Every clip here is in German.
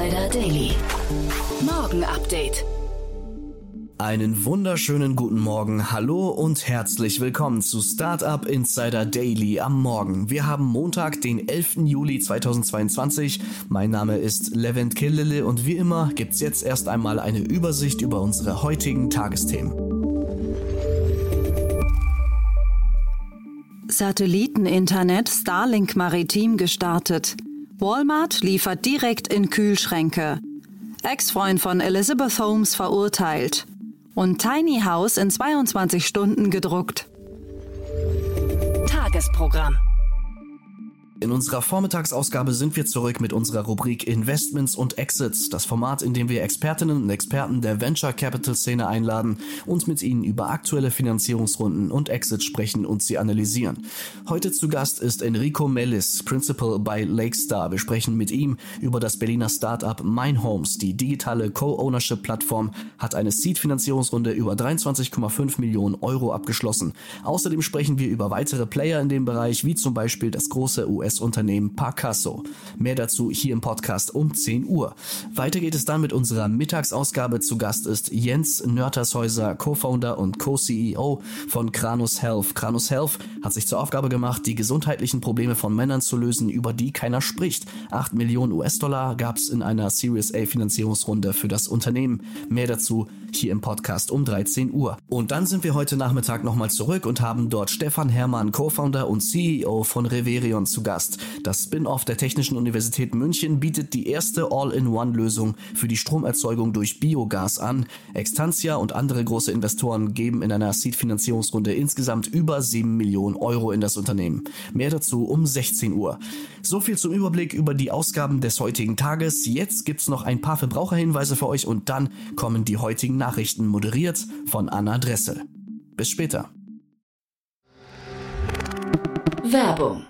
Insider Daily. Morgen Update. Einen wunderschönen guten Morgen, hallo und herzlich willkommen zu Startup Insider Daily am Morgen. Wir haben Montag, den 11. Juli 2022. Mein Name ist Levent Killele und wie immer gibt's jetzt erst einmal eine Übersicht über unsere heutigen Tagesthemen. Satelliteninternet Starlink Maritim gestartet. Walmart liefert direkt in Kühlschränke. Ex-Freund von Elizabeth Holmes verurteilt. Und Tiny House in 22 Stunden gedruckt. Tagesprogramm. In unserer Vormittagsausgabe sind wir zurück mit unserer Rubrik Investments und Exits, das Format, in dem wir Expertinnen und Experten der Venture Capital Szene einladen und mit ihnen über aktuelle Finanzierungsrunden und Exits sprechen und sie analysieren. Heute zu Gast ist Enrico Mellis, Principal bei Lakestar. Wir sprechen mit ihm über das Berliner Startup Homes. Die digitale Co-Ownership-Plattform hat eine Seed-Finanzierungsrunde über 23,5 Millionen Euro abgeschlossen. Außerdem sprechen wir über weitere Player in dem Bereich, wie zum Beispiel das große US US-Unternehmen Parcasso. Mehr dazu hier im Podcast um 10 Uhr. Weiter geht es dann mit unserer Mittagsausgabe. Zu Gast ist Jens Nörtershäuser, Co-Founder und Co-CEO von Kranus Health. Kranus Health hat sich zur Aufgabe gemacht, die gesundheitlichen Probleme von Männern zu lösen, über die keiner spricht. 8 Millionen US-Dollar gab es in einer Series A Finanzierungsrunde für das Unternehmen. Mehr dazu hier im Podcast um 13 Uhr. Und dann sind wir heute Nachmittag nochmal zurück und haben dort Stefan Hermann, Co-Founder und CEO von Reverion zu Gast. Gast. Das Spin-off der Technischen Universität München bietet die erste All-in-One-Lösung für die Stromerzeugung durch Biogas an. Extantia und andere große Investoren geben in einer Seed-Finanzierungsrunde insgesamt über 7 Millionen Euro in das Unternehmen. Mehr dazu um 16 Uhr. So viel zum Überblick über die Ausgaben des heutigen Tages. Jetzt gibt's noch ein paar Verbraucherhinweise für euch und dann kommen die heutigen Nachrichten moderiert von Anna Dressel. Bis später. Werbung.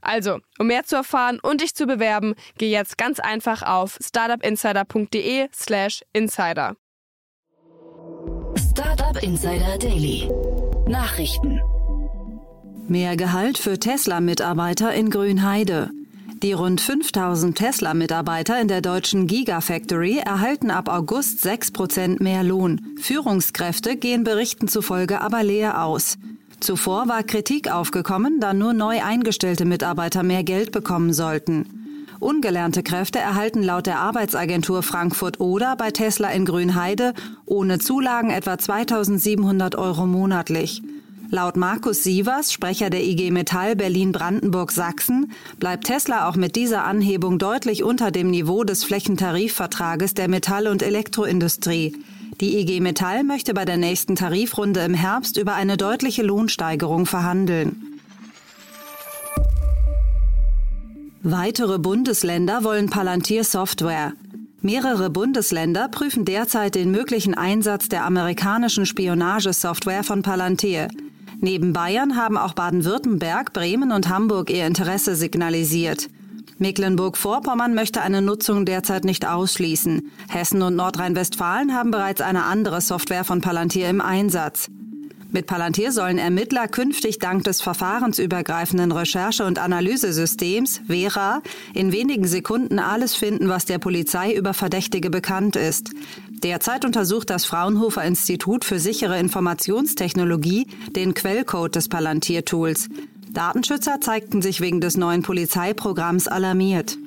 Also, um mehr zu erfahren und dich zu bewerben, geh jetzt ganz einfach auf startupinsider.de/slash insider. Startup Insider Daily. Nachrichten. Mehr Gehalt für Tesla-Mitarbeiter in Grünheide. Die rund 5000 Tesla-Mitarbeiter in der deutschen Gigafactory erhalten ab August 6% mehr Lohn. Führungskräfte gehen Berichten zufolge aber leer aus. Zuvor war Kritik aufgekommen, da nur neu eingestellte Mitarbeiter mehr Geld bekommen sollten. Ungelernte Kräfte erhalten laut der Arbeitsagentur Frankfurt Oder bei Tesla in Grünheide ohne Zulagen etwa 2700 Euro monatlich. Laut Markus Sievers, Sprecher der IG Metall Berlin-Brandenburg-Sachsen, bleibt Tesla auch mit dieser Anhebung deutlich unter dem Niveau des Flächentarifvertrages der Metall- und Elektroindustrie. Die IG Metall möchte bei der nächsten Tarifrunde im Herbst über eine deutliche Lohnsteigerung verhandeln. Weitere Bundesländer wollen Palantir-Software. Mehrere Bundesländer prüfen derzeit den möglichen Einsatz der amerikanischen Spionagesoftware von Palantir. Neben Bayern haben auch Baden-Württemberg, Bremen und Hamburg ihr Interesse signalisiert. Mecklenburg-Vorpommern möchte eine Nutzung derzeit nicht ausschließen. Hessen und Nordrhein-Westfalen haben bereits eine andere Software von Palantir im Einsatz. Mit Palantir sollen Ermittler künftig dank des verfahrensübergreifenden Recherche- und Analysesystems Vera in wenigen Sekunden alles finden, was der Polizei über Verdächtige bekannt ist. Derzeit untersucht das Fraunhofer Institut für sichere Informationstechnologie den Quellcode des Palantir-Tools. Datenschützer zeigten sich wegen des neuen Polizeiprogramms alarmiert.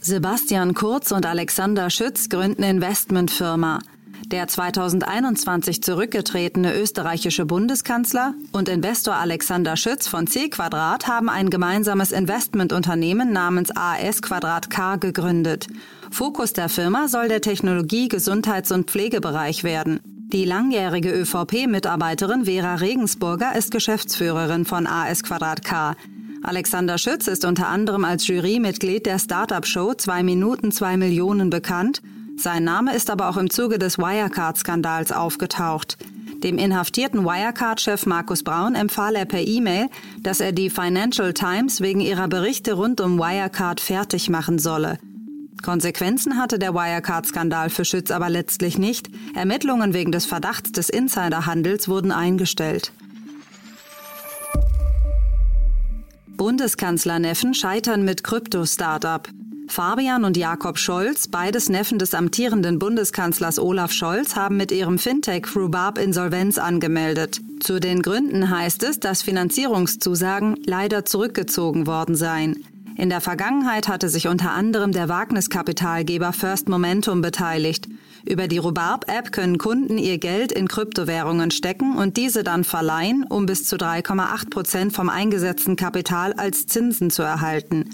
Sebastian Kurz und Alexander Schütz gründen Investmentfirma. Der 2021 zurückgetretene österreichische Bundeskanzler und Investor Alexander Schütz von C Quadrat haben ein gemeinsames Investmentunternehmen namens AS Quadrat K gegründet. Fokus der Firma soll der Technologie-, Gesundheits- und Pflegebereich werden. Die langjährige ÖVP-Mitarbeiterin Vera Regensburger ist Geschäftsführerin von AS Quadrat K. Alexander Schütz ist unter anderem als Jurymitglied der Startup-Show 2 Minuten 2 Millionen bekannt. Sein Name ist aber auch im Zuge des Wirecard-Skandals aufgetaucht. Dem inhaftierten Wirecard-Chef Markus Braun empfahl er per E-Mail, dass er die Financial Times wegen ihrer Berichte rund um Wirecard fertig machen solle. Konsequenzen hatte der Wirecard-Skandal für Schütz aber letztlich nicht. Ermittlungen wegen des Verdachts des Insiderhandels wurden eingestellt. Bundeskanzlerneffen scheitern mit Krypto-Startup. Fabian und Jakob Scholz, beides Neffen des amtierenden Bundeskanzlers Olaf Scholz, haben mit ihrem Fintech Rhubarb Insolvenz angemeldet. Zu den Gründen heißt es, dass Finanzierungszusagen leider zurückgezogen worden seien. In der Vergangenheit hatte sich unter anderem der Wagniskapitalgeber First Momentum beteiligt. Über die Rhubarb-App können Kunden ihr Geld in Kryptowährungen stecken und diese dann verleihen, um bis zu 3,8 Prozent vom eingesetzten Kapital als Zinsen zu erhalten.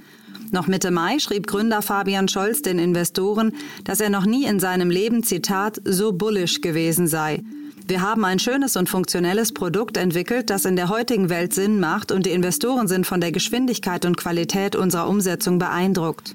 Noch Mitte Mai schrieb Gründer Fabian Scholz den Investoren, dass er noch nie in seinem Leben, Zitat, so bullish gewesen sei. Wir haben ein schönes und funktionelles Produkt entwickelt, das in der heutigen Welt Sinn macht und die Investoren sind von der Geschwindigkeit und Qualität unserer Umsetzung beeindruckt.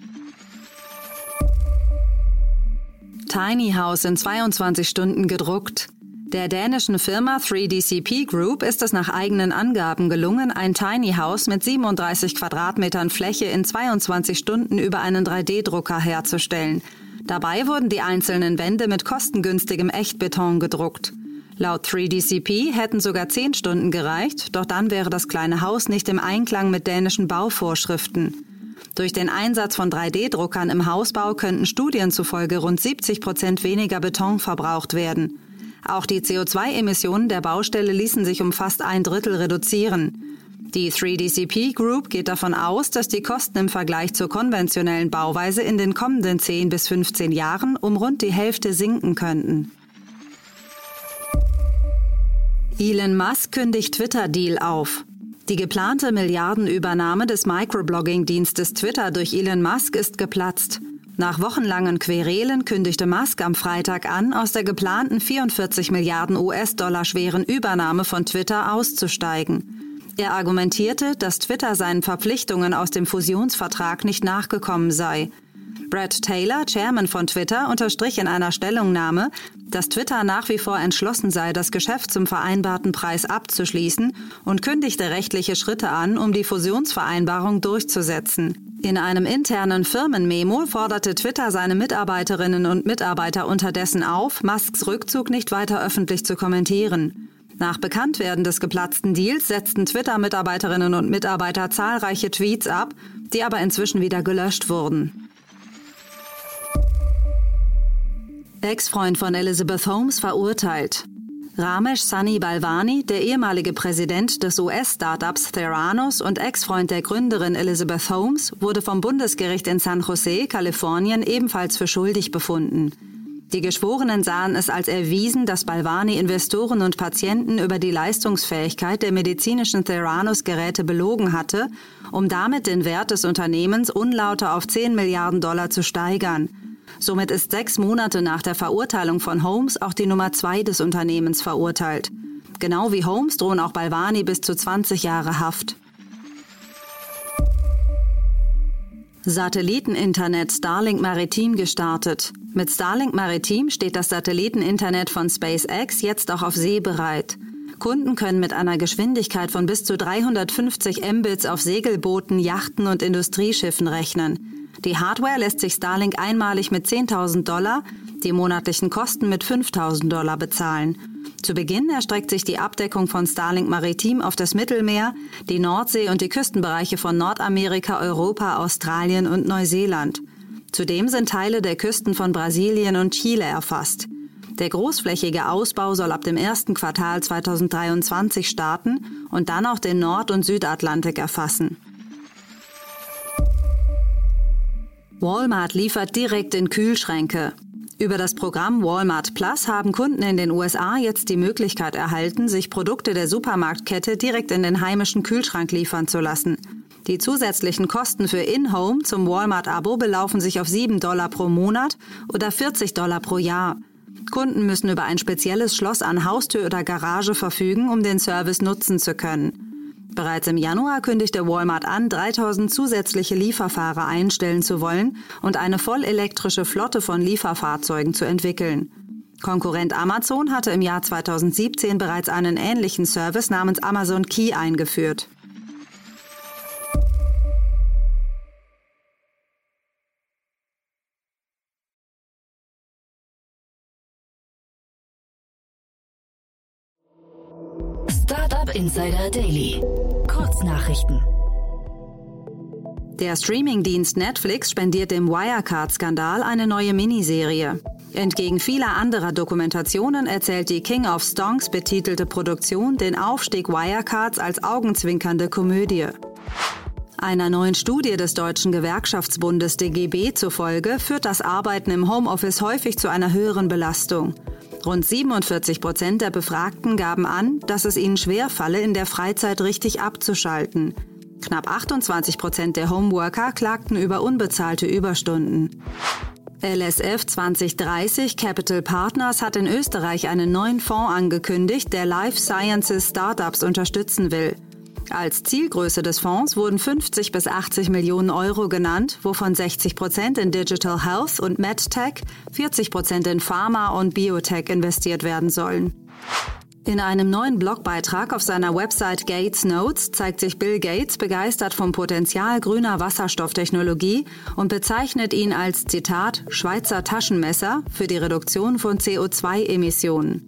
Tiny House in 22 Stunden gedruckt. Der dänischen Firma 3DCP Group ist es nach eigenen Angaben gelungen, ein Tiny House mit 37 Quadratmetern Fläche in 22 Stunden über einen 3D-Drucker herzustellen. Dabei wurden die einzelnen Wände mit kostengünstigem Echtbeton gedruckt. Laut 3DCP hätten sogar 10 Stunden gereicht, doch dann wäre das kleine Haus nicht im Einklang mit dänischen Bauvorschriften. Durch den Einsatz von 3D-Druckern im Hausbau könnten Studien zufolge rund 70 Prozent weniger Beton verbraucht werden. Auch die CO2-Emissionen der Baustelle ließen sich um fast ein Drittel reduzieren. Die 3DCP Group geht davon aus, dass die Kosten im Vergleich zur konventionellen Bauweise in den kommenden 10 bis 15 Jahren um rund die Hälfte sinken könnten. Elon Musk kündigt Twitter-Deal auf. Die geplante Milliardenübernahme des Microblogging-Dienstes Twitter durch Elon Musk ist geplatzt. Nach wochenlangen Querelen kündigte Musk am Freitag an, aus der geplanten 44 Milliarden US-Dollar schweren Übernahme von Twitter auszusteigen. Er argumentierte, dass Twitter seinen Verpflichtungen aus dem Fusionsvertrag nicht nachgekommen sei. Brad Taylor, Chairman von Twitter, unterstrich in einer Stellungnahme, dass Twitter nach wie vor entschlossen sei, das Geschäft zum vereinbarten Preis abzuschließen und kündigte rechtliche Schritte an, um die Fusionsvereinbarung durchzusetzen. In einem internen Firmenmemo forderte Twitter seine Mitarbeiterinnen und Mitarbeiter unterdessen auf, Musks Rückzug nicht weiter öffentlich zu kommentieren. Nach Bekanntwerden des geplatzten Deals setzten Twitter-Mitarbeiterinnen und Mitarbeiter zahlreiche Tweets ab, die aber inzwischen wieder gelöscht wurden. Ex-Freund von Elizabeth Holmes verurteilt. Ramesh Sunny Balvani, der ehemalige Präsident des US-Startups Theranos und Ex-Freund der Gründerin Elizabeth Holmes, wurde vom Bundesgericht in San Jose, Kalifornien, ebenfalls für schuldig befunden. Die Geschworenen sahen es als erwiesen, dass Balvani Investoren und Patienten über die Leistungsfähigkeit der medizinischen Theranos-Geräte belogen hatte, um damit den Wert des Unternehmens unlauter auf 10 Milliarden Dollar zu steigern. Somit ist sechs Monate nach der Verurteilung von Holmes auch die Nummer zwei des Unternehmens verurteilt. Genau wie Holmes drohen auch Balvani bis zu 20 Jahre Haft. Satelliteninternet Starlink Maritim gestartet. Mit Starlink Maritim steht das Satelliteninternet von SpaceX jetzt auch auf See bereit. Kunden können mit einer Geschwindigkeit von bis zu 350 Mbits auf Segelbooten, Yachten und Industrieschiffen rechnen. Die Hardware lässt sich Starlink einmalig mit 10.000 Dollar, die monatlichen Kosten mit 5.000 Dollar bezahlen. Zu Beginn erstreckt sich die Abdeckung von Starlink Maritim auf das Mittelmeer, die Nordsee und die Küstenbereiche von Nordamerika, Europa, Australien und Neuseeland. Zudem sind Teile der Küsten von Brasilien und Chile erfasst. Der großflächige Ausbau soll ab dem ersten Quartal 2023 starten und dann auch den Nord- und Südatlantik erfassen. Walmart liefert direkt in Kühlschränke. Über das Programm Walmart Plus haben Kunden in den USA jetzt die Möglichkeit erhalten, sich Produkte der Supermarktkette direkt in den heimischen Kühlschrank liefern zu lassen. Die zusätzlichen Kosten für In-Home zum Walmart-Abo belaufen sich auf 7 Dollar pro Monat oder 40 Dollar pro Jahr. Kunden müssen über ein spezielles Schloss an Haustür oder Garage verfügen, um den Service nutzen zu können. Bereits im Januar kündigte Walmart an, 3000 zusätzliche Lieferfahrer einstellen zu wollen und eine vollelektrische Flotte von Lieferfahrzeugen zu entwickeln. Konkurrent Amazon hatte im Jahr 2017 bereits einen ähnlichen Service namens Amazon Key eingeführt. Insider Daily. Kurznachrichten. Der Streamingdienst Netflix spendiert dem Wirecard-Skandal eine neue Miniserie. Entgegen vieler anderer Dokumentationen erzählt die King of Stonks betitelte Produktion den Aufstieg Wirecards als augenzwinkernde Komödie. Einer neuen Studie des Deutschen Gewerkschaftsbundes DGB zufolge führt das Arbeiten im Homeoffice häufig zu einer höheren Belastung. Rund 47 Prozent der Befragten gaben an, dass es ihnen schwerfalle, in der Freizeit richtig abzuschalten. Knapp 28 Prozent der Homeworker klagten über unbezahlte Überstunden. LSF 2030 Capital Partners hat in Österreich einen neuen Fonds angekündigt, der Life Sciences Startups unterstützen will. Als Zielgröße des Fonds wurden 50 bis 80 Millionen Euro genannt, wovon 60 Prozent in Digital Health und MedTech, 40 Prozent in Pharma und Biotech investiert werden sollen. In einem neuen Blogbeitrag auf seiner Website Gates Notes zeigt sich Bill Gates begeistert vom Potenzial grüner Wasserstofftechnologie und bezeichnet ihn als Zitat Schweizer Taschenmesser für die Reduktion von CO2-Emissionen.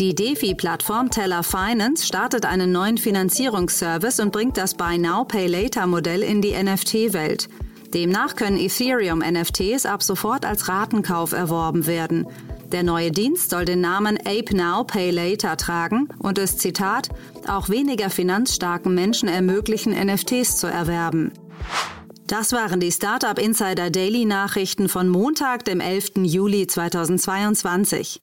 Die DeFi-Plattform Teller Finance startet einen neuen Finanzierungsservice und bringt das Buy Now Pay Later Modell in die NFT-Welt. Demnach können Ethereum-NFTs ab sofort als Ratenkauf erworben werden. Der neue Dienst soll den Namen Ape Now Pay Later tragen und es, Zitat, auch weniger finanzstarken Menschen ermöglichen, NFTs zu erwerben. Das waren die Startup Insider Daily Nachrichten von Montag, dem 11. Juli 2022.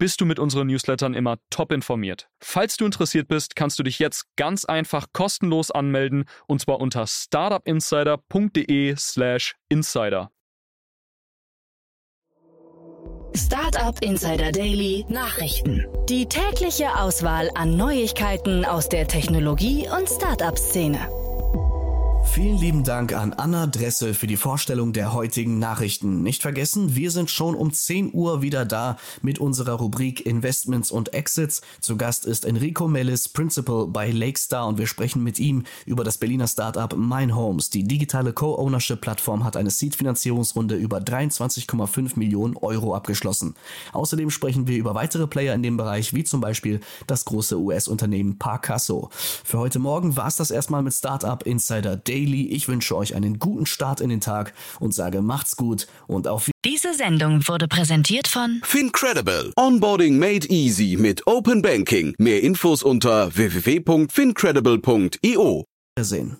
bist du mit unseren Newslettern immer top informiert. Falls du interessiert bist, kannst du dich jetzt ganz einfach kostenlos anmelden und zwar unter startupinsider.de/slash insider. Startup Insider Daily Nachrichten. Die tägliche Auswahl an Neuigkeiten aus der Technologie- und Startup-Szene. Vielen lieben Dank an Anna Dressel für die Vorstellung der heutigen Nachrichten. Nicht vergessen, wir sind schon um 10 Uhr wieder da mit unserer Rubrik Investments und Exits. Zu Gast ist Enrico Mellis, Principal bei Lakestar und wir sprechen mit ihm über das Berliner Startup Mine Homes. Die digitale Co-Ownership-Plattform hat eine Seed-Finanzierungsrunde über 23,5 Millionen Euro abgeschlossen. Außerdem sprechen wir über weitere Player in dem Bereich, wie zum Beispiel das große US-Unternehmen Parcasso. Für heute Morgen war es das erstmal mit Startup Insider Daily. Ich wünsche euch einen guten Start in den Tag und sage macht's gut und auf Diese Sendung wurde präsentiert von Fincredible. Onboarding made easy mit Open Banking. Mehr Infos unter www.fincredible.io. Wiedersehen.